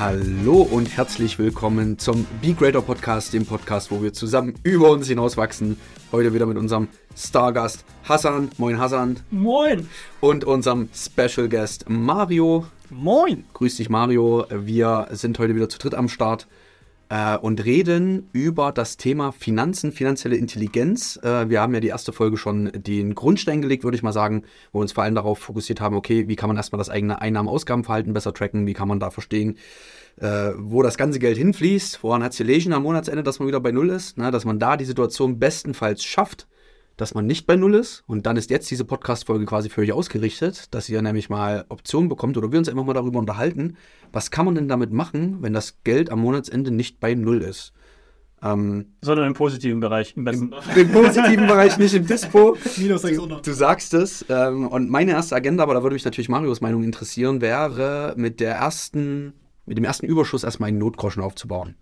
Hallo und herzlich willkommen zum Be Greater Podcast, dem Podcast, wo wir zusammen über uns hinauswachsen. Heute wieder mit unserem Stargast Hassan. Moin Hassan. Moin. Und unserem Special Guest Mario. Moin. Grüß dich Mario. Wir sind heute wieder zu dritt am Start äh, und reden über das Thema Finanzen, finanzielle Intelligenz. Äh, wir haben ja die erste Folge schon den Grundstein gelegt, würde ich mal sagen, wo wir uns vor allem darauf fokussiert haben, okay, wie kann man erstmal das eigene Einnahmen-Ausgabenverhalten besser tracken, wie kann man da verstehen, äh, wo das ganze Geld hinfließt, woran hat es gelegen am Monatsende, dass man wieder bei Null ist, ne? dass man da die Situation bestenfalls schafft, dass man nicht bei Null ist. Und dann ist jetzt diese Podcast-Folge quasi für euch ausgerichtet, dass ihr nämlich mal Optionen bekommt oder wir uns einfach mal darüber unterhalten, was kann man denn damit machen, wenn das Geld am Monatsende nicht bei Null ist. Ähm, Sondern im positiven Bereich. Im, Im, Im, positiven Bereich, nicht im Dispo. Minus 600. Du, du sagst es. Ähm, und meine erste Agenda, aber da würde mich natürlich Marios Meinung interessieren, wäre mit der ersten, mit dem ersten Überschuss erstmal einen Notgroschen aufzubauen.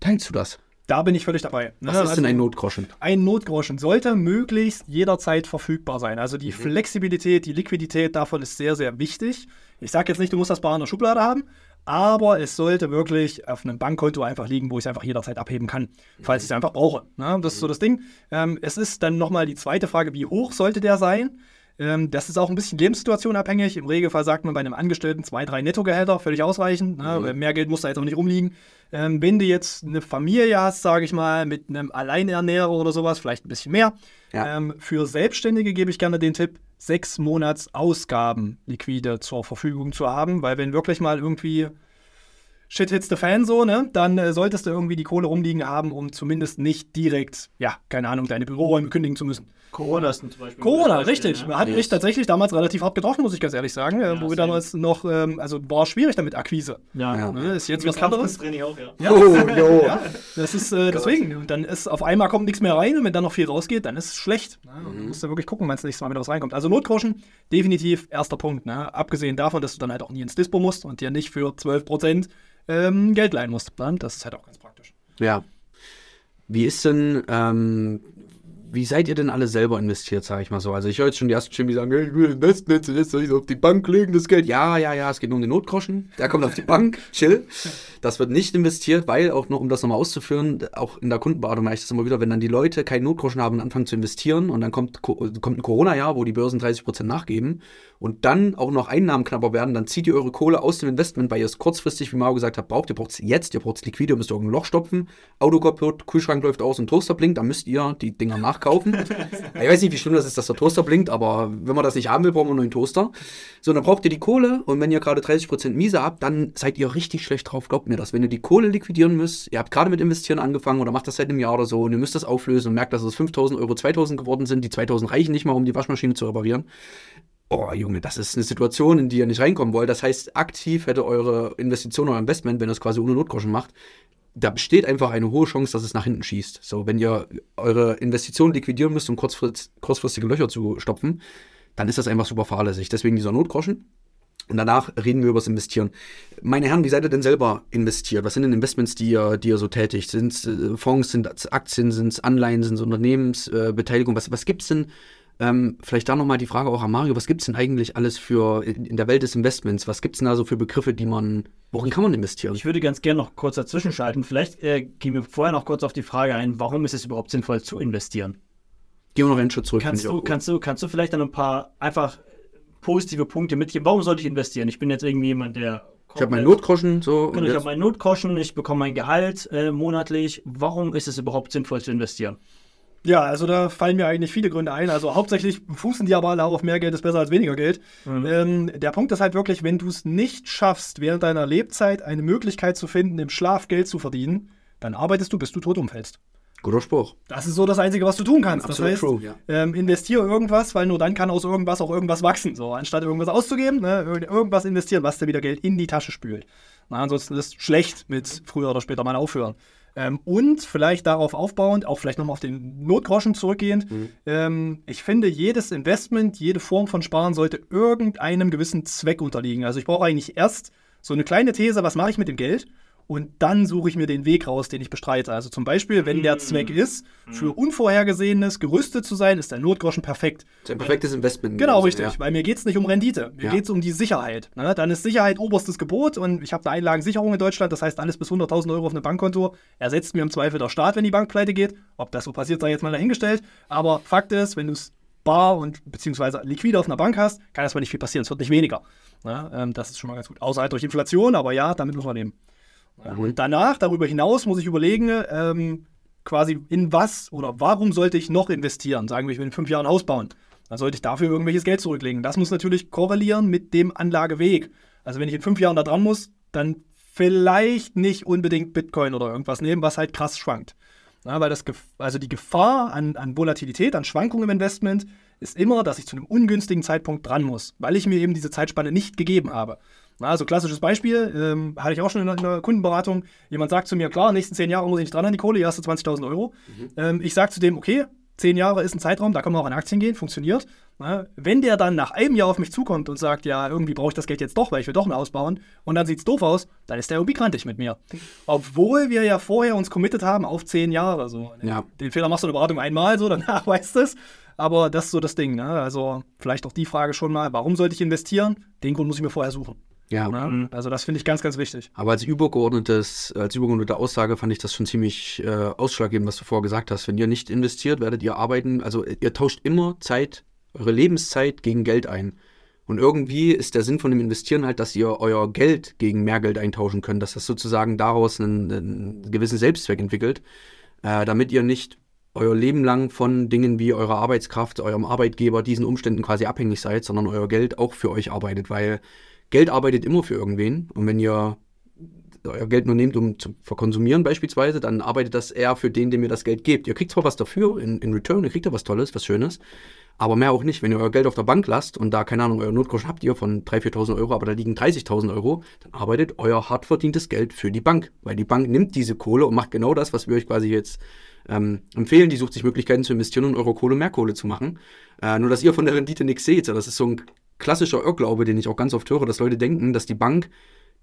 Teilst du das? Da bin ich völlig dabei. Was ne? ist denn ein also Notgroschen? Ein Notgroschen sollte möglichst jederzeit verfügbar sein. Also die mhm. Flexibilität, die Liquidität davon ist sehr, sehr wichtig. Ich sage jetzt nicht, du musst das Bar in der Schublade haben, aber es sollte wirklich auf einem Bankkonto einfach liegen, wo ich es einfach jederzeit abheben kann, falls ich es einfach brauche. Ne? Das ist so mhm. das Ding. Ähm, es ist dann nochmal die zweite Frage, wie hoch sollte der sein? Ähm, das ist auch ein bisschen Lebenssituation abhängig. Im Regelfall sagt man bei einem Angestellten zwei, drei Nettogehälter, völlig ausreichend. Ne? Mhm. Mehr Geld muss da jetzt auch nicht rumliegen. Ähm, wenn du jetzt eine Familie hast, sage ich mal, mit einem Alleinernährer oder sowas, vielleicht ein bisschen mehr. Ja. Ähm, für Selbstständige gebe ich gerne den Tipp, sechs Monats Ausgaben liquide zur Verfügung zu haben, weil wenn wirklich mal irgendwie Shit hits the fan so, ne? Dann äh, solltest du irgendwie die Kohle rumliegen haben, um zumindest nicht direkt, ja, keine Ahnung, deine Büroräume kündigen zu müssen. Corona ist zum Beispiel. Corona, Beispiel, richtig. Ne? Hat yes. mich tatsächlich damals relativ hart getroffen, muss ich ganz ehrlich sagen. Ja, wo wir damals noch, ähm, also war schwierig damit Akquise. Ja. ja. Ne? Ist jetzt was anderes. Auch, ja. ja. Oh, no. ja. Das ist äh, deswegen. Und dann ist auf einmal kommt nichts mehr rein und wenn dann noch viel rausgeht, dann ist es schlecht. Ne? Mhm. Du musst ja wirklich gucken, wenn es nächstes Mal wieder was reinkommt. Also Notgroschen, definitiv erster Punkt. Ne? Abgesehen davon, dass du dann halt auch nie ins Dispo musst und dir nicht für 12% ähm, Geld leihen musst. Das ist halt auch ganz praktisch. Ja. Wie ist denn, ähm, wie seid ihr denn alle selber investiert, sage ich mal so? Also ich höre jetzt schon die ersten Stimmen, die sagen, ich will Investments, jetzt soll ich auf die Bank legen, das Geld. Ja, ja, ja, es geht nur um den Notgroschen. Der kommt auf die Bank, chill. Das wird nicht investiert, weil auch noch, um das nochmal auszuführen, auch in der Kundenberatung merke ich das immer wieder, wenn dann die Leute keinen Notgroschen haben und anfangen zu investieren und dann kommt, kommt ein Corona-Jahr, wo die Börsen 30% nachgeben und dann auch noch Einnahmen knapper werden, dann zieht ihr eure Kohle aus dem Investment, weil ihr es kurzfristig, wie Mario gesagt hat, braucht. Ihr braucht es jetzt, ihr braucht es liquide, ihr müsst irgendein Loch stopfen, Auto kaputt, Kühlschrank läuft aus und Toaster blinkt, dann müsst ihr die Dinger nachkaufen. ich weiß nicht, wie schlimm das ist, dass der Toaster blinkt, aber wenn man das nicht haben will, brauchen wir einen neuen Toaster. So, dann braucht ihr die Kohle und wenn ihr gerade 30% Miese habt, dann seid ihr richtig schlecht drauf, glaubt mir das. Wenn ihr die Kohle liquidieren müsst, ihr habt gerade mit Investieren angefangen oder macht das seit einem Jahr oder so und ihr müsst das auflösen und merkt, dass es 5000 Euro 2000 geworden sind, die 2000 reichen nicht mal, um die Waschmaschine zu reparieren oh Junge, das ist eine Situation, in die ihr nicht reinkommen wollt. Das heißt, aktiv hätte eure Investition, euer Investment, wenn ihr es quasi ohne Notgroschen macht, da besteht einfach eine hohe Chance, dass es nach hinten schießt. So, wenn ihr eure Investition liquidieren müsst, um kurzfrist, kurzfristige Löcher zu stopfen, dann ist das einfach super fahrlässig. Deswegen dieser Notgroschen. Und danach reden wir über das Investieren. Meine Herren, wie seid ihr denn selber investiert? Was sind denn Investments, die ihr, die ihr so tätigt? Sind es äh, Fonds, sind es Aktien, sind es Anleihen, sind es Unternehmensbeteiligung? Äh, was, was gibt es denn ähm, vielleicht da nochmal die Frage auch an Mario, was gibt es denn eigentlich alles für in, der Welt des Investments? Was gibt es denn da so für Begriffe, die man, worin kann man investieren? Ich würde ganz gerne noch kurz dazwischen schalten. Vielleicht äh, gehen wir vorher noch kurz auf die Frage ein, warum ist es überhaupt sinnvoll zu investieren? Gehen wir noch einen Schritt zurück. Kannst du, kannst, du, kannst du vielleicht dann ein paar einfach positive Punkte mitgeben? Warum sollte ich investieren? Ich bin jetzt irgendwie jemand, der ich habe meinen Notgroschen so. Genau, ich habe meinen Notgroschen, ich bekomme mein Gehalt äh, monatlich. Warum ist es überhaupt sinnvoll zu investieren? Ja, also da fallen mir eigentlich viele Gründe ein. Also hauptsächlich fußen die aber alle auf mehr Geld ist besser als weniger Geld. Mhm. Ähm, der Punkt ist halt wirklich, wenn du es nicht schaffst, während deiner Lebzeit eine Möglichkeit zu finden, im Schlaf Geld zu verdienen, dann arbeitest du, bis du tot umfällst. Guter Spruch. Das ist so das Einzige, was du tun kannst. Absolut das heißt, true, ja. ähm, investiere irgendwas, weil nur dann kann aus irgendwas auch irgendwas wachsen. So, anstatt irgendwas auszugeben, ne, irgendwas investieren, was dir wieder Geld in die Tasche spült. Na, ansonsten ist es schlecht mit früher oder später mal aufhören. Ähm, und vielleicht darauf aufbauend, auch vielleicht nochmal auf den Notgroschen zurückgehend, mhm. ähm, ich finde, jedes Investment, jede Form von Sparen sollte irgendeinem gewissen Zweck unterliegen. Also ich brauche eigentlich erst so eine kleine These, was mache ich mit dem Geld? Und dann suche ich mir den Weg raus, den ich bestreite. Also zum Beispiel, wenn der Zweck ist, für Unvorhergesehenes gerüstet zu sein, ist der Notgroschen perfekt. Das ist ein perfektes Investment. Genau, Also, richtig. ja. Weil mir geht es nicht um Rendite. Mir Ja. geht es um die Sicherheit. Ne? Dann ist Sicherheit oberstes Gebot und ich habe eine Einlagensicherung in Deutschland. Das heißt, alles bis 100.000 Euro auf einem Bankkonto ersetzt mir im Zweifel der Staat, wenn die Bank pleite geht. Ob das so passiert, sei jetzt mal dahingestellt. Aber Fakt ist, wenn du es bar und beziehungsweise liquide auf einer Bank hast, kann erstmal nicht viel passieren. Es wird nicht weniger. Ne? Ähm, das ist schon mal ganz gut. Außer halt durch Inflation, aber ja, damit muss man leben. Und danach, darüber hinaus, muss ich überlegen, ähm, quasi in was oder warum sollte ich noch investieren? Sagen wir, ich will in fünf Jahren ein Haus bauen. Dann sollte ich dafür irgendwelches Geld zurücklegen. Das muss natürlich korrelieren mit dem Anlageweg. Also wenn ich in fünf Jahren da dran muss, dann vielleicht nicht unbedingt Bitcoin oder irgendwas nehmen, was halt krass schwankt. Ja, weil das, also die Gefahr an, an Volatilität, an Schwankungen im Investment ist immer, dass ich zu einem ungünstigen Zeitpunkt dran muss, weil ich mir eben diese Zeitspanne nicht gegeben habe. Na, also klassisches Beispiel, ähm, hatte ich auch schon in der, in der Kundenberatung. Jemand sagt zu mir, klar, nächsten zehn Jahre muss ich nicht dran an die Kohle, die erste 20.000 Euro. Ähm, ich sage zu dem, okay, zehn Jahre ist ein Zeitraum, da kann man auch an Aktien gehen, funktioniert. Na, wenn der dann nach einem Jahr auf mich zukommt und sagt, ja, irgendwie brauche ich das Geld jetzt doch, weil ich will doch ein ausbauen, und dann sieht es doof aus, dann ist der irgendwie grantig mit mir. Obwohl wir ja vorher uns committed haben auf zehn Jahre. So. Ja. Den Fehler machst du in der Beratung einmal, so danach weißt du es. Aber das ist so das Ding. Ne? Also vielleicht auch die Frage schon mal, warum sollte ich investieren? Den Grund muss ich mir vorher suchen. Ja. Ne? Also das finde ich ganz, ganz wichtig. Aber als übergeordnetes, als übergeordnete Aussage fand ich das schon ziemlich äh, ausschlaggebend, was du vorher gesagt hast. Wenn ihr nicht investiert, werdet ihr arbeiten, also ihr tauscht immer Zeit, eure Lebenszeit gegen Geld ein. Und irgendwie ist der Sinn von dem Investieren halt, dass ihr euer Geld gegen mehr Geld eintauschen könnt, dass das sozusagen daraus einen, einen gewissen Selbstzweck entwickelt, äh, damit ihr nicht euer Leben lang von Dingen wie eurer Arbeitskraft, eurem Arbeitgeber, diesen Umständen quasi abhängig seid, sondern euer Geld auch für euch arbeitet, weil Geld arbeitet immer für irgendwen. Und wenn ihr euer Geld nur nehmt, um zu verkonsumieren beispielsweise, dann arbeitet das eher für den, dem ihr das Geld gebt. Ihr kriegt zwar was dafür in, in Return, ihr kriegt da was Tolles, was Schönes, aber mehr auch nicht. Wenn ihr euer Geld auf der Bank lasst und da, keine Ahnung, euer Notgroschen habt ihr von 3.000, 4.000 Euro, aber da liegen 30.000 Euro, dann arbeitet euer hart verdientes Geld für die Bank. Weil die Bank nimmt diese Kohle und macht genau das, was wir euch quasi jetzt ähm, empfehlen. Die sucht sich Möglichkeiten zu investieren und eure Kohle mehr Kohle zu machen. Äh, nur, dass ihr von der Rendite nichts seht. Das ist so ein klassischer Irrglaube, den ich auch ganz oft höre, dass Leute denken, dass die Bank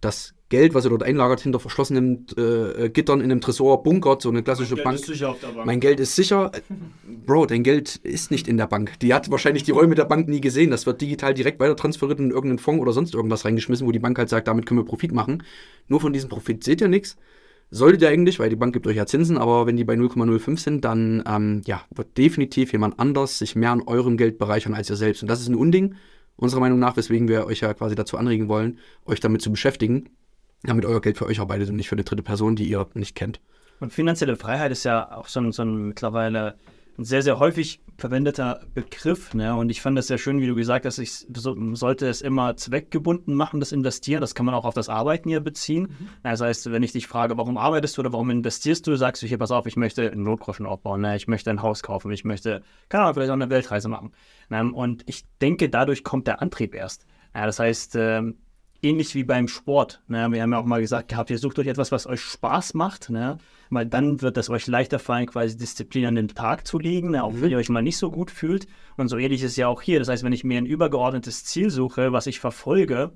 das Geld, was ihr dort einlagert, hinter verschlossenen äh, Gittern in einem Tresor bunkert, so eine klassische Bank. Mein Geld ist sicher. Äh, Bro, dein Geld ist nicht in der Bank. Die hat wahrscheinlich die Räume der Bank nie gesehen. Das wird digital direkt weiter transferiert in irgendeinen Fonds oder sonst irgendwas reingeschmissen, wo die Bank halt sagt, damit können wir Profit machen. Nur von diesem Profit seht ihr nichts. Solltet ihr eigentlich, weil die Bank gibt euch ja Zinsen, aber wenn die bei 0,05 sind, dann ähm, ja, wird definitiv jemand anders sich mehr an eurem Geld bereichern als ihr selbst. Und das ist ein Unding, unserer Meinung nach, weswegen wir euch ja quasi dazu anregen wollen, euch damit zu beschäftigen, damit euer Geld für euch arbeitet und nicht für eine dritte Person, die ihr nicht kennt. Und finanzielle Freiheit ist ja auch so ein, so ein mittlerweile ein sehr, sehr häufig verwendeter Begriff. Ne? Und ich fand das sehr schön, wie du gesagt hast, ich so, sollte es immer zweckgebunden machen, das Investieren. Das kann man auch auf das Arbeiten hier beziehen. Das heißt, wenn ich dich frage, warum arbeitest du oder warum investierst du, sagst du hier, pass auf, ich möchte einen Notgroschen aufbauen, ne? ich möchte ein Haus kaufen, ich möchte, keine Ahnung, vielleicht auch eine Weltreise machen. Ne? Und ich denke, dadurch kommt der Antrieb erst. Ja, das heißt, ähm, ähnlich wie beim Sport. Ne? Wir haben ja auch mal gesagt gehabt, ihr sucht euch etwas, was euch Spaß macht, ne? weil dann wird es euch leichter fallen, quasi Disziplin an den Tag zu legen, ne? auch wenn ihr euch mal nicht so gut fühlt. Und so ähnlich ist es ja auch hier. Das heißt, wenn ich mir ein übergeordnetes Ziel suche, was ich verfolge,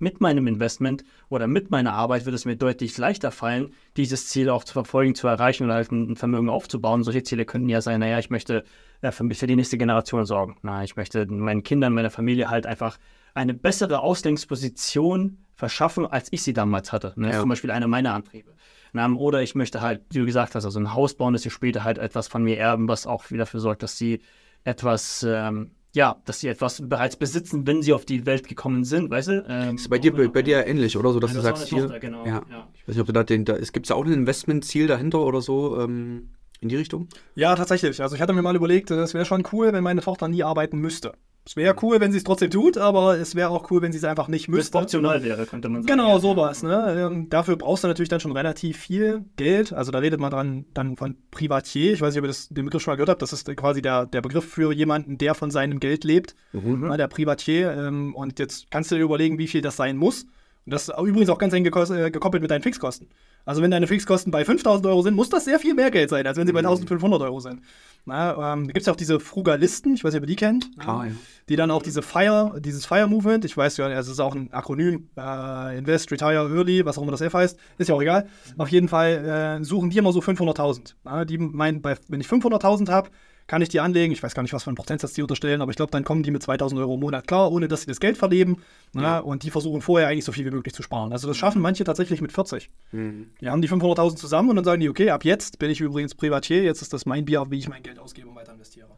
mit meinem Investment oder mit meiner Arbeit wird es mir deutlich leichter fallen, dieses Ziel auch zu verfolgen, zu erreichen oder halt ein Vermögen aufzubauen. Solche Ziele könnten ja sein, naja, ich möchte ja, für, für die nächste Generation sorgen. Na, ich möchte meinen Kindern, meiner Familie halt einfach eine bessere Ausgangsposition verschaffen, als ich sie damals hatte. Ne? Ja. zum Beispiel einer meiner Antriebe. Na, oder ich möchte halt, wie du gesagt hast, also ein Haus bauen, das sie später halt etwas von mir erben, was auch wieder dafür sorgt, dass sie etwas, ähm, ja, dass sie etwas bereits besitzen, wenn sie auf die Welt gekommen sind, weißt du? Ähm, Ist bei dir, bei, bei dir ähnlich, oder? So, dass Ja, du das sagst, hier. Tochter, genau, ja. ja. Ich weiß nicht, ob du da den. Da, es gibt ja auch ein Investmentziel dahinter oder so ähm, in die Richtung. Ja, tatsächlich. Also ich hatte mir mal überlegt, es wäre schon cool, wenn meine Tochter nie arbeiten müsste. Es wäre Mhm. cool, wenn sie es trotzdem tut, aber es wäre auch cool, wenn sie es einfach nicht Wenn es müsste. optional wäre, könnte man sagen. Genau, sowas. Ne? Ähm, dafür brauchst du natürlich dann schon relativ viel Geld. Also da redet man dran dann von Privatier. Ich weiß nicht, ob ihr das, den Begriff schon mal gehört habt. Das ist quasi der, der Begriff für jemanden, der von seinem Geld lebt. Na, der Privatier. Ähm, und jetzt kannst du dir überlegen, wie viel das sein muss. Und das ist übrigens auch ganz eng äh, gekoppelt mit deinen Fixkosten. Also wenn deine Fixkosten bei 5000 Euro sind, muss das sehr viel mehr Geld sein, als wenn sie bei 1500 Euro sind. Na, ähm, da gibt es ja auch diese Frugalisten, ich weiß nicht, ob ihr die kennt. Klar, ja. die dann auch diese Fire, dieses Fire Movement, ich weiß ja, also es ist auch ein Akronym, äh, Invest, Retire, Early, was auch immer das F heißt, ist ja auch egal. Auf jeden Fall äh, suchen die immer so 500.000. Ja, die meinen, bei, wenn ich 500.000 habe, kann ich die anlegen. Ich weiß gar nicht, was für einen Prozentsatz die unterstellen, aber ich glaube, dann kommen die mit 2000 Euro im Monat klar, ohne dass sie das Geld verleben. Ja. Und die versuchen vorher eigentlich so viel wie möglich zu sparen. Also das schaffen manche tatsächlich mit 40. Mhm. Die haben die 500.000 zusammen und dann sagen die, okay, ab jetzt bin ich übrigens Privatier, jetzt ist das mein Bier, wie ich mein Geld ausgebe und weiter investiere.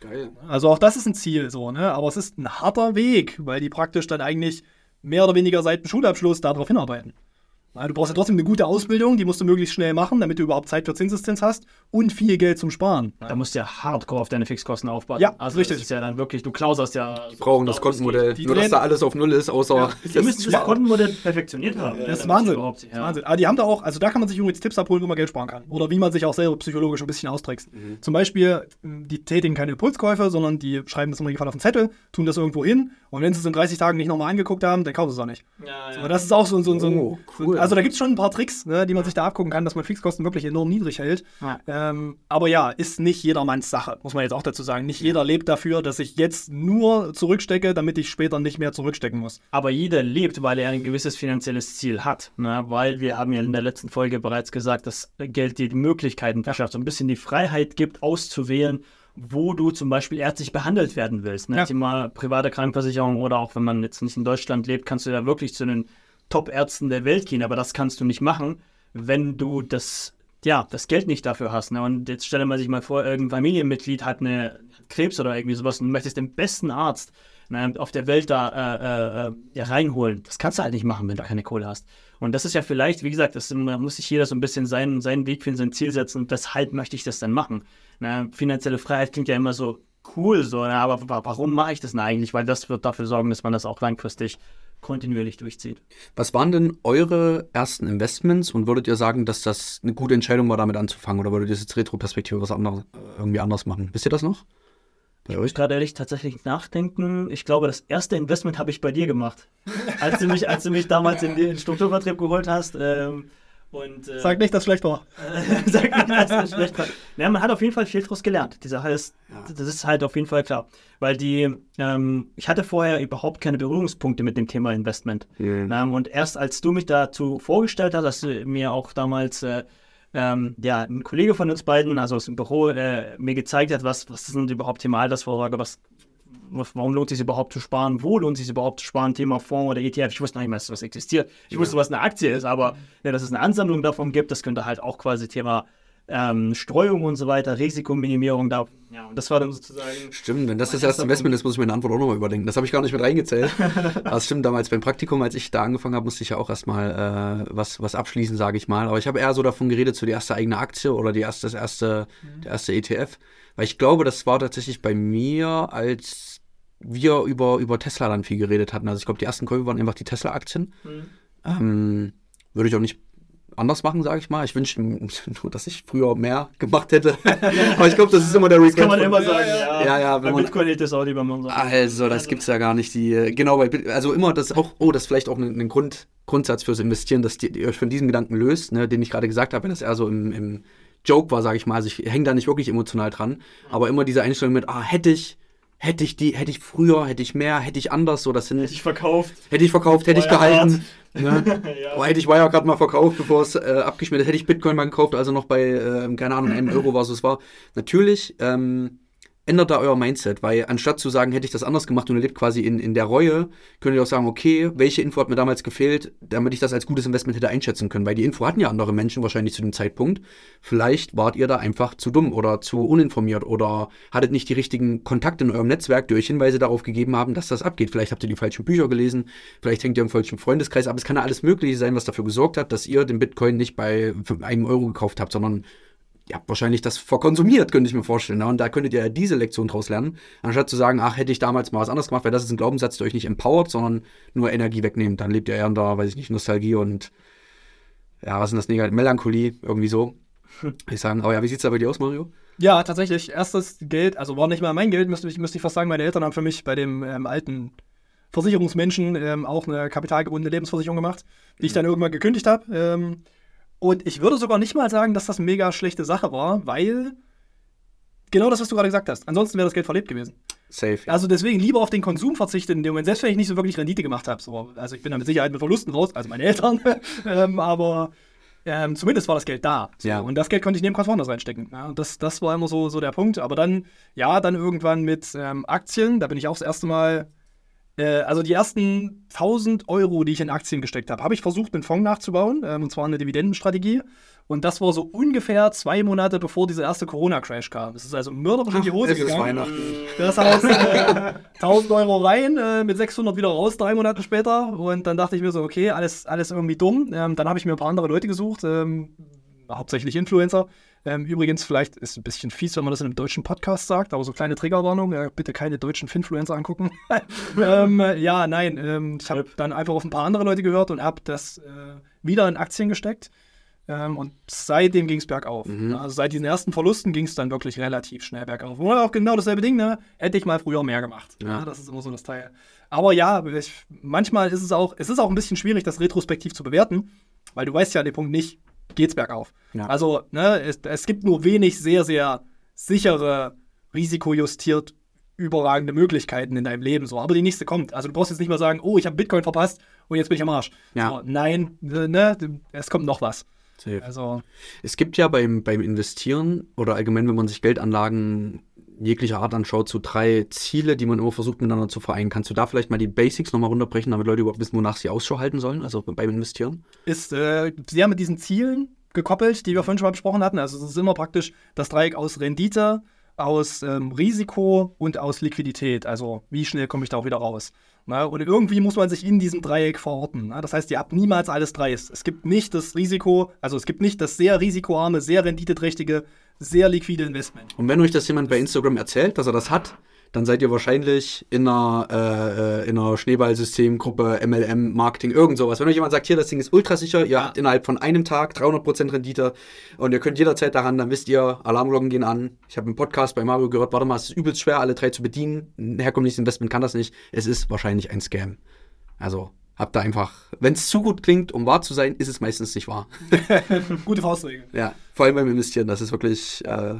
Geil. Also auch das ist ein Ziel so, ne? Aber es ist ein harter Weg, weil die praktisch dann eigentlich mehr oder weniger seit dem Schulabschluss darauf hinarbeiten. Ja, du brauchst ja trotzdem eine gute Ausbildung, die musst du möglichst schnell machen, damit du überhaupt Zeit für Zinseszins hast und viel Geld zum Sparen. Da musst du ja hardcore auf deine Fixkosten aufbauen. Ja, also richtig. Das ist ja dann wirklich, du klauserst ja. Die brauchen das Kontenmodell. Nur, dass da alles auf Null ist, außer. Die müssen das Kontenmodell perfektioniert haben. Das ist Wahnsinn. Das ist ja. Wahnsinn. Aber die haben da auch, also da kann man sich übrigens Tipps abholen, wo man Geld sparen kann. Oder wie man sich auch selber psychologisch ein bisschen austrickst. Mhm. Zum Beispiel, die tätigen keine Impulskäufe, sondern die schreiben das im Regelfall auf den Zettel, tun das irgendwo hin und wenn sie es in 30 Tagen nicht nochmal angeguckt haben, dann kaufen sie es auch nicht. Ja, ja. Aber das ist auch so, so, so ein. Oh, cool. Also da gibt es schon ein paar Tricks, ne, die man sich da abgucken kann, dass man Fixkosten wirklich enorm niedrig hält. Ja. Ähm, aber ja, ist nicht jedermanns Sache, muss man jetzt auch dazu sagen. Nicht jeder lebt dafür, dass ich jetzt nur zurückstecke, damit ich später nicht mehr zurückstecken muss. Aber jeder lebt, weil er ein gewisses finanzielles Ziel hat. Ne? Weil wir haben ja in der letzten Folge bereits gesagt, dass Geld die Möglichkeiten verschafft, so ein bisschen die Freiheit gibt, auszuwählen, wo du zum Beispiel ärztlich behandelt werden willst. Ne? Ja. Thema private Krankenversicherung oder auch wenn man jetzt nicht in Deutschland lebt, kannst du da wirklich zu den Top-Ärzten der Welt gehen, aber das kannst du nicht machen, wenn du das, ja, das Geld nicht dafür hast. Ne? Und jetzt stelle man sich mal vor, irgendein Familienmitglied hat eine Krebs oder irgendwie sowas und du möchtest den besten Arzt ne, auf der Welt da äh, äh, ja, reinholen. Das kannst du halt nicht machen, wenn du keine Kohle hast. Und das ist ja vielleicht, wie gesagt, das, da muss sich jeder so ein bisschen seinen, seinen Weg finden, sein Ziel setzen. Und weshalb möchte ich das denn machen? Ne, finanzielle Freiheit klingt ja immer so cool, so, ne, aber wa- warum mache ich das denn eigentlich? Weil das wird dafür sorgen, dass man das auch langfristig kontinuierlich durchzieht. Was waren denn eure ersten Investments und würdet ihr sagen, dass das eine gute Entscheidung war, damit anzufangen? Oder würdet ihr jetzt Retro-Perspektive was anderes, äh, irgendwie anders machen? Wisst ihr das noch? Bei Ich muss euch? gerade ehrlich tatsächlich nachdenken. Ich glaube, das erste Investment habe ich bei dir gemacht. Als du mich, als du mich damals in den Strukturvertrieb geholt hast. Ähm, und, äh, Sag nicht, dass schlecht war. Sag nicht, dass das schlecht war. Ja, man hat auf jeden Fall viel draus gelernt. Die Sache ist, das ist halt auf jeden Fall klar. Weil die, ähm, ich hatte vorher überhaupt keine Berührungspunkte mit dem Thema Investment. Mhm. Ähm, und erst als du mich dazu vorgestellt hast, dass du mir auch damals, äh, ähm, ja, ein Kollege von uns beiden, also aus dem Büro, äh, mir gezeigt hat, was, was ist denn überhaupt Thema Altersvorsorge, was, was, warum lohnt es sich überhaupt zu sparen, wo lohnt es sich überhaupt zu sparen, Thema Fonds oder ETF. Ich wusste noch nicht mal, dass was existiert. Ich wusste, was eine Aktie ist, aber ja, dass es eine Ansammlung davon gibt, das könnte halt auch quasi Thema ähm, Streuung und so weiter, Risikominimierung da. Ja, und das war dann sozusagen. Stimmt, wenn das das erste Investment ist, muss ich meine Antwort auch nochmal überdenken. Das habe ich gar nicht mit reingezählt. Aber es stimmt, damals beim Praktikum, als ich da angefangen habe, musste ich ja auch erstmal äh, was, was abschließen, sage ich mal. Aber ich habe eher so davon geredet, so die erste eigene Aktie oder die erste, das erste, der erste ETF. Weil ich glaube, das war tatsächlich bei mir, als wir über, über Tesla dann viel geredet hatten. Also ich glaube, die ersten Käufe waren einfach die Tesla-Aktien. Ähm, würde ich auch nicht anders machen, sage ich mal. Ich wünsche nur, dass ich früher mehr gemacht hätte. Aber ich glaube, das ist immer der Das kann man immer sagen, ja. Ja, ja, Bei wenn man- Bitcoin hält das auch lieber mal so. Also, das gibt's ja gar nicht. Die, genau, bei, also immer das auch, oh, das ist vielleicht auch ein, ein Grund, Grundsatz fürs Investieren, dass die, ihr euch von diesem Gedanken löst, ne, den ich gerade gesagt habe, wenn das eher so im, im Joke war, sage ich mal. Also ich hänge da nicht wirklich emotional dran, aber immer diese Einstellung mit, ah, hätte ich, hätte ich die, hätte ich früher, hätte ich mehr, hätte ich anders, so das sind, Hätte ich verkauft. hätte ich verkauft, hätte ich gehalten. Ne? Ja. Oh, hätte ich Wirecard mal verkauft, bevor es äh, abgeschmiert ist, hätte ich Bitcoin mal gekauft, also noch bei, äh, keine Ahnung, einem Euro war so es war. Natürlich ähm, ändert da euer Mindset, weil anstatt zu sagen, hätte ich das anders gemacht und ihr lebt quasi in, in der Reue, könnt ihr auch sagen, okay, welche Info hat mir damals gefehlt, damit ich das als gutes Investment hätte einschätzen können, weil die Info hatten ja andere Menschen wahrscheinlich zu dem Zeitpunkt. Vielleicht wart ihr da einfach zu dumm oder zu uninformiert oder hattet nicht die richtigen Kontakte in eurem Netzwerk, die euch Hinweise darauf gegeben haben, dass das abgeht. Vielleicht habt ihr die falschen Bücher gelesen, vielleicht hängt ihr im falschen Freundeskreis ab. Es kann ja alles Mögliche sein, was dafür gesorgt hat, dass ihr den Bitcoin nicht bei einem Euro gekauft habt, sondern ihr habt wahrscheinlich das verkonsumiert, könnte ich mir vorstellen. ne? Und da könntet ihr ja diese Lektion draus lernen, anstatt zu sagen, ach, hätte ich damals mal was anderes gemacht, weil das ist ein Glaubenssatz, der euch nicht empowert, sondern nur Energie wegnimmt. Dann lebt ihr eher in der, weiß ich nicht, Nostalgie und ja, was ist denn das Negativ? Melancholie, irgendwie so. Ich sagen, aber ja, wie sieht's da bei dir aus, Mario? Ja, tatsächlich. Erstes Geld, also war nicht mal mein Geld, müsste ich, müsste ich fast sagen. Meine Eltern haben für mich bei dem ähm, alten Versicherungsmenschen ähm, auch eine kapitalgebundene Lebensversicherung gemacht, die ich dann irgendwann gekündigt habe. Ähm, und ich würde sogar nicht mal sagen, dass das eine mega schlechte Sache war, weil genau das, was du gerade gesagt hast. Ansonsten wäre das Geld verlebt gewesen. Safe. Also deswegen lieber auf den Konsum verzichten in dem Moment, selbst wenn ich nicht so wirklich Rendite gemacht habe. So, also ich bin da mit Sicherheit mit Verlusten raus, also meine Eltern. ähm, aber ähm, zumindest war das Geld da. So, Ja. Und das Geld konnte ich neben was woanders reinstecken. Ja, das, das war immer so, so der Punkt. Aber dann, ja, dann irgendwann mit ähm, Aktien, da bin ich auch das erste Mal. Äh, also die ersten 1000 Euro, die ich in Aktien gesteckt habe, habe ich versucht, einen Fonds nachzubauen, ähm, und zwar eine Dividendenstrategie. Und das war so ungefähr zwei Monate bevor dieser erste Corona-Crash kam. Es ist also mörderisch in die Hose es ist gegangen. Weihnachten. Das heißt, äh, 1000 Euro rein, äh, mit 600 wieder raus, drei Monate später. Und dann dachte ich mir so, okay, alles, alles irgendwie dumm. Ähm, dann habe ich mir ein paar andere Leute gesucht, ähm, hauptsächlich Influencer. Ähm, übrigens, vielleicht ist ein bisschen fies, wenn man das in einem deutschen Podcast sagt, aber so kleine Triggerwarnung, äh, bitte keine deutschen Finfluencer angucken. ähm, äh, ja, nein, ähm, ich habe dann einfach auf ein paar andere Leute gehört und habe das äh, wieder in Aktien gesteckt. Ähm, und seitdem ging es bergauf. Also seit diesen ersten Verlusten ging es dann wirklich relativ schnell bergauf. Und auch genau dasselbe Ding, ne? Hätte ich mal früher mehr gemacht. Ja. Ja. das ist immer so das Teil. Aber ja, ich, manchmal ist es auch, es ist auch ein bisschen schwierig, das retrospektiv zu bewerten, weil du weißt ja an dem Punkt nicht, geht's bergauf. Ja. Also, ne, es, es gibt nur wenig sehr, sehr sichere, risikojustiert überragende Möglichkeiten in deinem Leben. So, aber die nächste kommt. Also du brauchst jetzt nicht mal sagen, oh, ich habe Bitcoin verpasst und jetzt bin ich am Arsch. Ja. So, nein, ne, es kommt noch was. Safe. Also, Es gibt ja beim, beim Investieren oder allgemein, wenn man sich Geldanlagen jeglicher Art anschaut, so drei Ziele, die man immer versucht miteinander zu vereinen. Kannst du da vielleicht mal die Basics nochmal runterbrechen, damit Leute überhaupt wissen, wonach sie Ausschau halten sollen, also beim Investieren? ist äh, sehr mit diesen Zielen gekoppelt, die wir vorhin schon mal besprochen hatten. Also es ist immer praktisch das Dreieck aus Rendite, aus ähm, Risiko und aus Liquidität. Also wie schnell komme ich da auch wieder raus. Na, und irgendwie muss man sich in diesem Dreieck verorten. Na, das heißt, ihr habt niemals alles drei. Es gibt nicht das Risiko, also es gibt nicht das sehr risikoarme, sehr renditeträchtige, sehr liquide Investment. Und wenn euch das jemand bei Instagram erzählt, dass er das hat, dann seid ihr wahrscheinlich in einer, äh, äh, in einer Schneeballsystemgruppe, MLM, Marketing, irgend sowas. Wenn euch jemand sagt, hier, das Ding ist ultrasicher, ihr habt innerhalb von einem Tag 300% Rendite und ihr könnt jederzeit daran, dann wisst ihr, Alarmglocken gehen an. Ich habe im Podcast bei Mario gehört, warte mal, es ist übelst schwer, alle drei zu bedienen. Ein herkömmliches Investment kann das nicht. Es ist wahrscheinlich ein Scam. Also habt da einfach, wenn es zu gut klingt, um wahr zu sein, ist es meistens nicht wahr. Gute Faustregel. ja, vor allem beim Investieren, das ist wirklich, äh,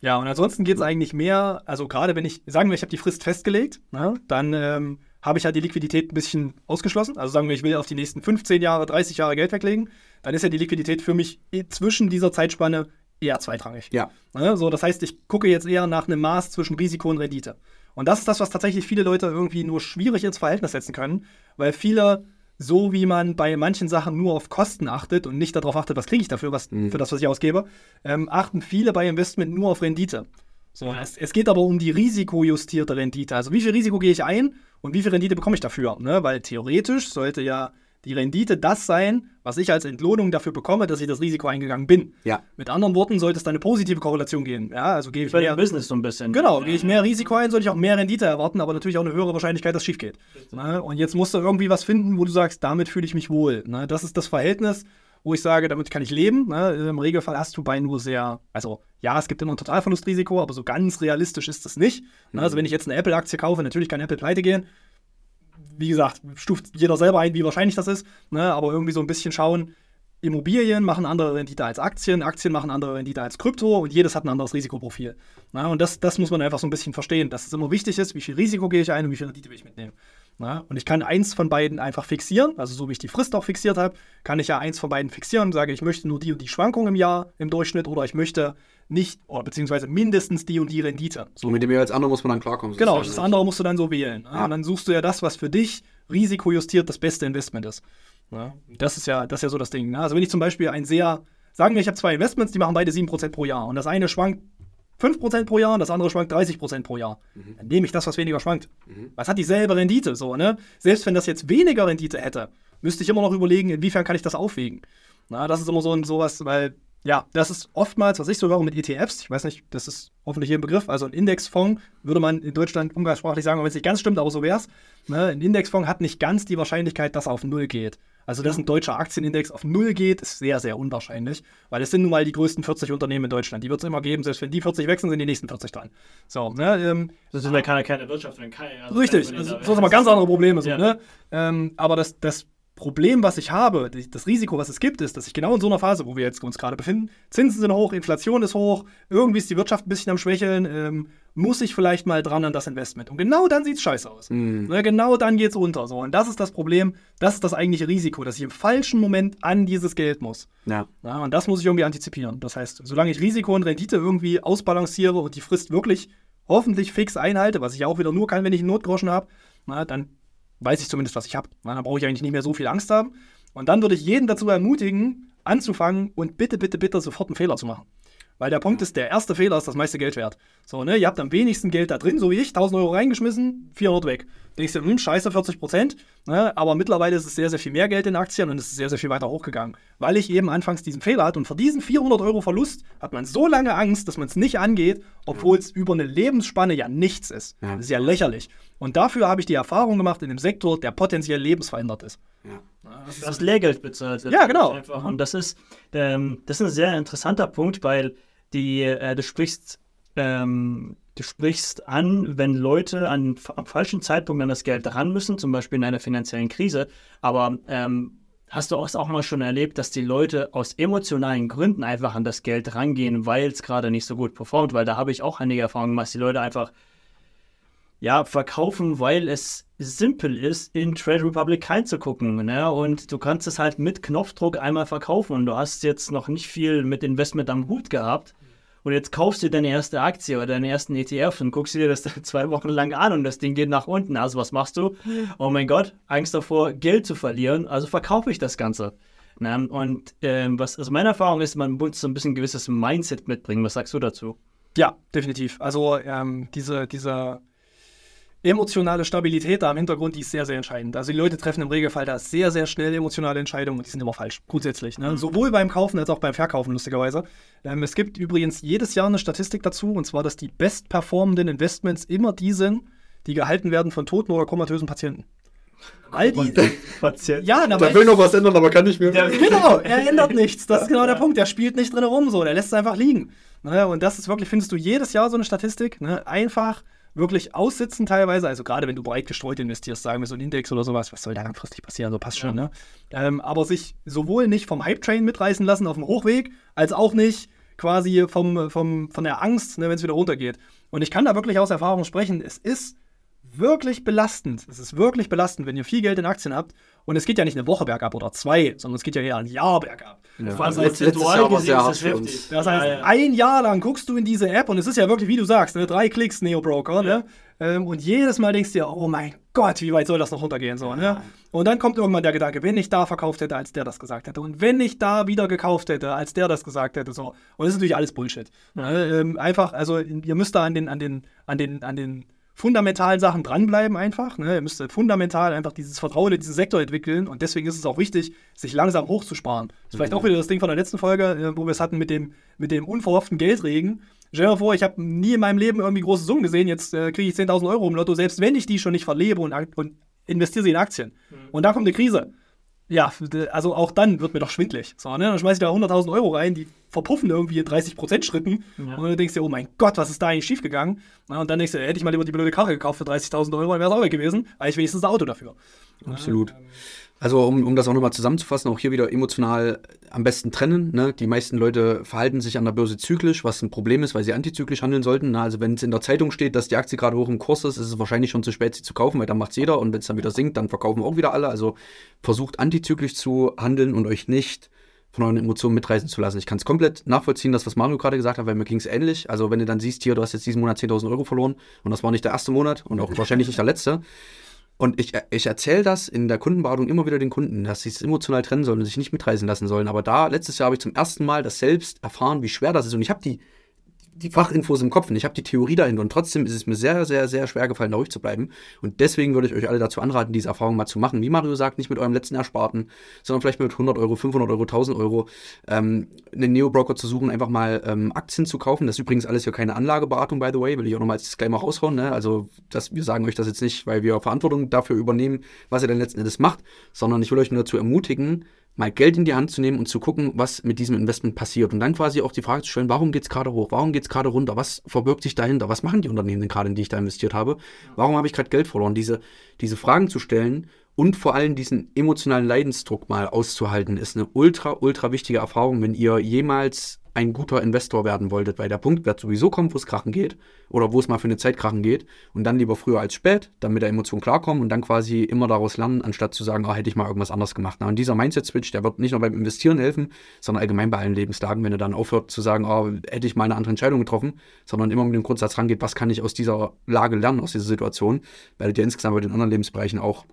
Ja, und ansonsten geht es eigentlich mehr, also gerade wenn ich, sagen wir, ich habe die Frist festgelegt, ne, dann ähm, habe ich ja die Liquidität ein bisschen ausgeschlossen. Also sagen wir, ich will auf die nächsten 15 Jahre, 30 Jahre Geld weglegen, dann ist ja die Liquidität für mich zwischen dieser Zeitspanne eher zweitrangig. ja. Ne, so, das heißt, ich gucke jetzt eher nach einem Maß zwischen Risiko und Rendite. Und das ist das, was tatsächlich viele Leute irgendwie nur schwierig ins Verhältnis setzen können, weil viele, so wie man bei manchen Sachen nur auf Kosten achtet und nicht darauf achtet, was kriege ich dafür, was, für das, was ich ausgebe, ähm, achten viele bei Investment nur auf Rendite. So, es, es geht aber um die risikojustierte Rendite. Also wie viel Risiko gehe ich ein und wie viel Rendite bekomme ich dafür? Ne? Weil theoretisch sollte ja die Rendite das sein, was ich als Entlohnung dafür bekomme, dass ich das Risiko eingegangen bin. Ja. Mit anderen Worten sollte es da eine positive Korrelation geben. Ja, also gehe ich mehr, Business so ein bisschen. Genau, gehe ich mehr Risiko ein, sollte ich auch mehr Rendite erwarten, aber natürlich auch eine höhere Wahrscheinlichkeit, dass es schief geht. Ne? Und jetzt musst du irgendwie was finden, wo du sagst, damit fühle ich mich wohl. Ne? Das ist das Verhältnis, wo ich sage, damit kann ich leben. Ne? Im Regelfall hast du bei nur sehr, also ja, es gibt immer ein Totalverlustrisiko, aber so ganz realistisch ist das nicht. Ne? Also wenn ich jetzt eine Apple-Aktie kaufe, natürlich kann Apple pleite gehen. Wie gesagt, stuft jeder selber ein, wie wahrscheinlich das ist. Ne? Aber irgendwie so ein bisschen schauen, Immobilien machen andere Rendite als Aktien, Aktien machen andere Rendite als Krypto und jedes hat ein anderes Risikoprofil. Na, und das, das muss man einfach so ein bisschen verstehen, dass es immer wichtig ist, wie viel Risiko gehe ich ein und wie viel Rendite will ich mitnehmen. Na, und ich kann eins von beiden einfach fixieren, also so wie ich die Frist auch fixiert habe, kann ich ja eins von beiden fixieren und sage, ich möchte nur die und die Schwankung im Jahr im Durchschnitt oder ich möchte nicht, oder beziehungsweise mindestens die und die Rendite. So mit dem jeweils andere muss man dann klarkommen. Genau, das ne? andere musst du dann so wählen. Ja. Und dann suchst du ja das, was für dich risikojustiert das beste Investment ist. Ja. Das ist ja, das ist ja so das Ding. Ne? Also wenn ich zum Beispiel ein sehr, sagen wir, ich habe zwei Investments, die machen beide 7% pro Jahr. Und das eine schwankt 5% pro Jahr und das andere schwankt 30% pro Jahr. Dann nehme ich das, was weniger schwankt. Was hat dieselbe Rendite? So, ne? Selbst wenn das jetzt weniger Rendite hätte, müsste ich immer noch überlegen, inwiefern kann ich das aufwiegen. Na, das ist immer so ein sowas, weil, ja, das ist oftmals, was ich so höre mit ETFs, ich weiß nicht, das ist hoffentlich hier ein Begriff, also ein Indexfonds würde man in Deutschland umgangssprachlich sagen, wenn es nicht ganz stimmt, aber so wäre es. Ne? Ein Indexfonds hat nicht ganz die Wahrscheinlichkeit, dass er auf Null geht. Also, dass ein deutscher Aktienindex auf Null geht, ist sehr, sehr unwahrscheinlich, weil es sind nun mal die größten 40 Unternehmen in Deutschland. Die wird es immer geben, selbst wenn die 40 wechseln, sind die nächsten 40 dran. So, ne, ähm, Das ist ja keine, keine Wirtschaft, wenn keine. also Richtig, keine- also, das sind aber ganz andere Probleme. So, Ja. ne? ähm, aber das, das Problem, was ich habe, das Risiko, was es gibt, ist, dass ich genau in so einer Phase, wo wir jetzt uns gerade befinden, Zinsen sind hoch, Inflation ist hoch, irgendwie ist die Wirtschaft ein bisschen am Schwächeln, ähm, muss ich vielleicht mal dran an das Investment. Und genau dann sieht es scheiße aus. Ne, genau dann geht es runter. So. Und das ist das Problem, das ist das eigentliche Risiko, dass ich im falschen Moment an dieses Geld muss. Ja. Ja, und das muss ich irgendwie antizipieren. Das heißt, solange ich Risiko und Rendite irgendwie ausbalanciere und die Frist wirklich hoffentlich fix einhalte, was ich auch wieder nur kann, wenn ich einen Notgroschen habe, na, dann weiß ich zumindest, was ich habe. Dann brauche ich eigentlich nicht mehr so viel Angst haben. Und dann würde ich jeden dazu ermutigen, anzufangen und bitte, bitte, bitte sofort einen Fehler zu machen. Weil der Punkt ist, der erste Fehler ist das meiste Geld wert. So, ne, ihr habt am wenigsten Geld da drin, so wie ich, 1000 Euro reingeschmissen, 400 weg. Denkst du, hm, scheiße, 40 Prozent. Ne, aber mittlerweile ist es sehr, sehr viel mehr Geld in Aktien und es ist sehr, sehr viel weiter hochgegangen. Weil ich eben anfangs diesen Fehler hatte und vor diesen 400 Euro Verlust hat man so lange Angst, dass man es nicht angeht, obwohl es über eine Lebensspanne ja nichts ist. Ja. Das ist ja lächerlich. Und dafür habe ich die Erfahrung gemacht in einem Sektor, der potenziell lebensverändert ist. Du hast Lehrgeld bezahlt. Ja, genau. Einfach. Und das ist, ähm, das ist ein sehr interessanter Punkt, weil die, äh, du sprichst, ähm, du sprichst an, wenn Leute an, am falschen Zeitpunkt an das Geld ran müssen, zum Beispiel in einer finanziellen Krise. Aber ähm, hast du auch, auch mal schon erlebt, dass die Leute aus emotionalen Gründen einfach an das Geld rangehen, weil es gerade nicht so gut performt? Weil da habe ich auch einige Erfahrungen gemacht, dass die Leute einfach ja, verkaufen, weil es simpel ist, in Trade Republic reinzugucken. Ne? Und du kannst es halt mit Knopfdruck einmal verkaufen. Und du hast jetzt noch nicht viel mit Investment am Hut gehabt. Und jetzt kaufst du deine erste Aktie oder deinen ersten ETF und guckst dir das zwei Wochen lang an und das Ding geht nach unten. Also was machst du? Oh mein Gott, Angst davor, Geld zu verlieren. Also verkaufe ich das Ganze. Ne? Und ähm, was aus meiner Erfahrung ist, man muss so ein bisschen ein gewisses Mindset mitbringen. Was sagst du dazu? Ja, definitiv. Also ähm, diese, diese emotionale Stabilität da im Hintergrund, die ist sehr, sehr entscheidend. Also die Leute treffen im Regelfall da sehr, sehr schnell emotionale Entscheidungen und die sind immer falsch, grundsätzlich. Ne? Sowohl beim Kaufen als auch beim Verkaufen, lustigerweise. Ähm, es gibt übrigens jedes Jahr eine Statistik dazu, und zwar, dass die bestperformenden Investments immer die sind, die gehalten werden von toten oder komatösen Patienten. All die, ja, na, weil- will noch was ändern, aber kann nicht mehr. Genau, er ändert nichts. Das ist genau der Punkt. Der spielt nicht drin rum, so. Der lässt es einfach liegen. Ne? Und das ist wirklich, findest du jedes Jahr so eine Statistik. Ne? Einfach wirklich aussitzen teilweise. Also gerade wenn du breit gestreut investierst, sagen wir so ein Index oder sowas, was soll da langfristig passieren? So passt schon, ne? Ähm, aber sich sowohl nicht vom Hype-Train mitreißen lassen auf dem Hochweg, als auch nicht quasi vom, vom, von der Angst, ne, wenn es wieder runtergeht. Und ich kann da wirklich aus Erfahrung sprechen. Es ist wirklich belastend. Es ist wirklich belastend, wenn ihr viel Geld in Aktien habt. Und es geht ja nicht eine Woche bergab oder zwei, sondern es geht ja eher ein Jahr bergab. Ja. Vor allem Also letztes prozentual Jahr war es gesehen sehr ist hart das für heftig. uns. Das heißt, Ja, ja. ein Jahr lang guckst du in diese App und es ist ja wirklich, wie du sagst, ne, drei Klicks Neo-Broker, ne? Ähm, und jedes Mal denkst du dir, oh mein Gott, wie weit soll das noch runtergehen? So, ne? Und dann kommt irgendwann der Gedanke, wenn ich da verkauft hätte, als der das gesagt hätte. Und wenn ich da wieder gekauft hätte, als der das gesagt hätte. So. Und das ist natürlich alles Bullshit. Ne? Ähm, einfach, also ihr müsst da an den, an den, an den, an den fundamentalen Sachen dranbleiben einfach. Ne? Ihr müsst fundamental einfach dieses Vertrauen in diesen Sektor entwickeln und deswegen ist es auch wichtig, sich langsam hochzusparen. Das ist vielleicht auch wieder das Ding von der letzten Folge, äh, wo wir es hatten mit dem, mit dem unverhofften Geldregen. Stell dir mal vor, ich habe nie in meinem Leben irgendwie große Summen gesehen, jetzt äh, kriege ich 10.000 Euro im Lotto, selbst wenn ich die schon nicht verlebe und, und investiere sie in Aktien. Und dann kommt eine Krise. Ja, also auch dann wird mir doch schwindlig. So, ne? Dann schmeiß ich da 100.000 Euro rein, die verpuffen irgendwie in 30% Schritten. Ja. Und dann denkst du dir, oh mein Gott, was ist da eigentlich schiefgegangen? Na, und dann denkst du, hätte ich mal lieber die blöde Karre gekauft für 30.000 Euro, dann wäre es auch weg gewesen. Eigentlich wenigstens ein Auto dafür. Absolut. Also um, um das auch nochmal zusammenzufassen, auch hier wieder emotional am besten trennen. Ne? Die meisten Leute verhalten sich an der Börse zyklisch, was ein Problem ist, weil sie antizyklisch handeln sollten. Ne? Also wenn es in der Zeitung steht, dass die Aktie gerade hoch im Kurs ist, ist es wahrscheinlich schon zu spät, sie zu kaufen, weil dann macht jeder und wenn es dann wieder sinkt, dann verkaufen auch wieder alle. Also versucht antizyklisch zu handeln und euch nicht von euren Emotionen mitreißen zu lassen. Ich kann es komplett nachvollziehen, das, was Mario gerade gesagt hat, weil mir ging es ähnlich. Also wenn du dann siehst, hier, du hast jetzt diesen Monat 10.000 Euro verloren und das war nicht der erste Monat und auch wahrscheinlich nicht der letzte. Und ich, ich erzähle das in der Kundenberatung immer wieder den Kunden, dass sie es emotional trennen sollen und sich nicht mitreißen lassen sollen. Aber da, letztes Jahr habe ich zum ersten Mal das selbst erfahren, wie schwer das ist. Und ich habe die, die Fachinfos im Kopf und ich habe die Theorie dahinter. Und trotzdem ist es mir sehr, sehr, sehr schwer gefallen, da ruhig zu bleiben. Und deswegen würde ich euch alle dazu anraten, diese Erfahrung mal zu machen. Wie Mario sagt, nicht mit eurem letzten Ersparten, sondern vielleicht mit 100 Euro, 500 Euro, 1000 Euro ähm, einen Neo-Broker zu suchen, einfach mal ähm, Aktien zu kaufen. Das ist übrigens alles hier keine Anlageberatung, by the way, will ich auch nochmal als Disclaimer raushauen. Ne? Also das, wir sagen euch das jetzt nicht, weil wir Verantwortung dafür übernehmen, was ihr dann letzten Endes macht, sondern ich will euch nur dazu ermutigen, mal Geld in die Hand zu nehmen und zu gucken, was mit diesem Investment passiert. Und dann quasi auch die Frage zu stellen, warum geht es gerade hoch? Warum geht es gerade runter? Was verbirgt sich dahinter? Was machen die Unternehmen denn gerade, in die ich da investiert habe? Warum habe ich gerade Geld verloren? Diese, diese Fragen zu stellen und vor allem diesen emotionalen Leidensdruck mal auszuhalten, ist eine ultra, ultra wichtige Erfahrung, wenn ihr jemals ein guter Investor werden wolltet, weil der Punkt wird sowieso kommen, wo es krachen geht oder wo es mal für eine Zeit krachen geht und dann lieber früher als spät, dann mit der Emotion klarkommen und dann quasi immer daraus lernen, anstatt zu sagen, oh, hätte ich mal irgendwas anderes gemacht. Na, und dieser Mindset-Switch, der wird nicht nur beim Investieren helfen, sondern allgemein bei allen Lebenslagen, wenn ihr dann aufhört zu sagen, oh, hätte ich mal eine andere Entscheidung getroffen, sondern immer mit dem Grundsatz rangeht, was kann ich aus dieser Lage lernen, aus dieser Situation, werdet ihr insgesamt bei den anderen Lebensbereichen auch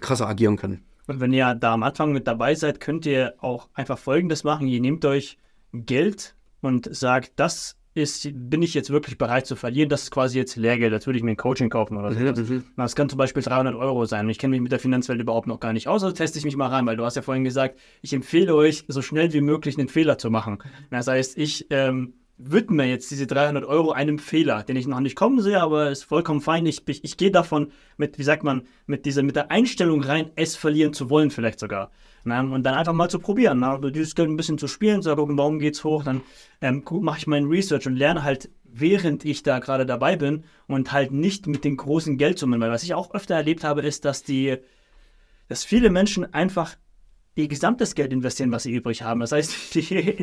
krasser agieren können. Und wenn ihr da am Anfang mit dabei seid, könnt ihr auch einfach Folgendes machen. Ihr nehmt euch Geld und sagt, das ist, bin ich jetzt wirklich bereit zu verlieren, das ist quasi jetzt Lehrgeld, als würde ich mir ein Coaching kaufen oder so. Mhm. Das kann zum Beispiel 300 Euro sein und ich kenne mich mit der Finanzwelt überhaupt noch gar nicht aus, also teste ich mich mal rein, weil du hast ja vorhin gesagt, ich empfehle euch, so schnell wie möglich einen Fehler zu machen. Das heißt, ich ähm, widme jetzt diese 300 Euro einem Fehler, den ich noch nicht kommen sehe, aber ist vollkommen fein. Ich, ich, ich gehe davon mit, wie sagt man, mit dieser, mit der Einstellung rein, es verlieren zu wollen vielleicht sogar. Na, und dann einfach mal zu probieren, na, dieses Geld ein bisschen zu spielen, zu gucken, warum geht's hoch, dann ähm, mache ich meinen Research und lerne halt, während ich da gerade dabei bin und halt nicht mit den großen Geldsummen, weil was ich auch öfter erlebt habe, ist, dass die, dass viele Menschen einfach ihr gesamtes Geld investieren, was sie übrig haben. Das heißt, die,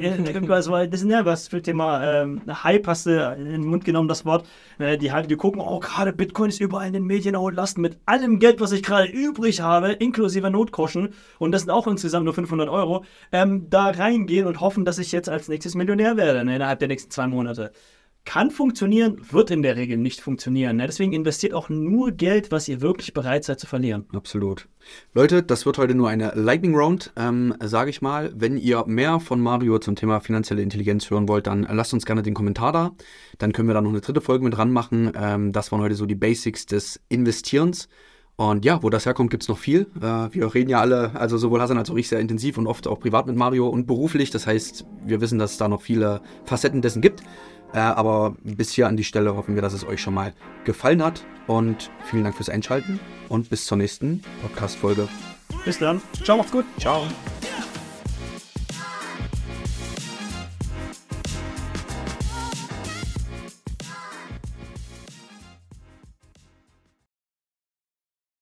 das ist ja was für Thema ähm, Hype hast du in den Mund genommen, das Wort. Äh, die, halt, die gucken, oh, gerade Bitcoin ist überall in den Medien, oh, lasst mit allem Geld, was ich gerade übrig habe, inklusive Notgroschen, und das sind auch insgesamt nur 500 Euro, ähm, da reingehen und hoffen, dass ich jetzt als nächstes Millionär werde, ne, innerhalb der nächsten zwei Monate kann funktionieren, wird in der Regel nicht funktionieren. Ne? Deswegen investiert auch nur Geld, was ihr wirklich bereit seid zu verlieren. Absolut. Leute, das wird heute nur eine Lightning Round, ähm, sage ich mal. Wenn ihr mehr von Mario zum Thema finanzielle Intelligenz hören wollt, dann lasst uns gerne den Kommentar da. Dann können wir da noch eine dritte Folge mit dran machen. Ähm, das waren heute so die Basics des Investierens. Und ja, wo das herkommt, gibt es noch viel. Äh, wir reden ja alle, also sowohl Hassan als auch ich, sehr intensiv und oft auch privat mit Mario und beruflich. Das heißt, wir wissen, dass es da noch viele Facetten dessen gibt. Äh, aber bis hier an die Stelle hoffen wir, dass es euch schon mal gefallen hat. Und vielen Dank fürs Einschalten und bis zur nächsten Podcast-Folge. Bis dann. Ciao, macht's gut. Ciao.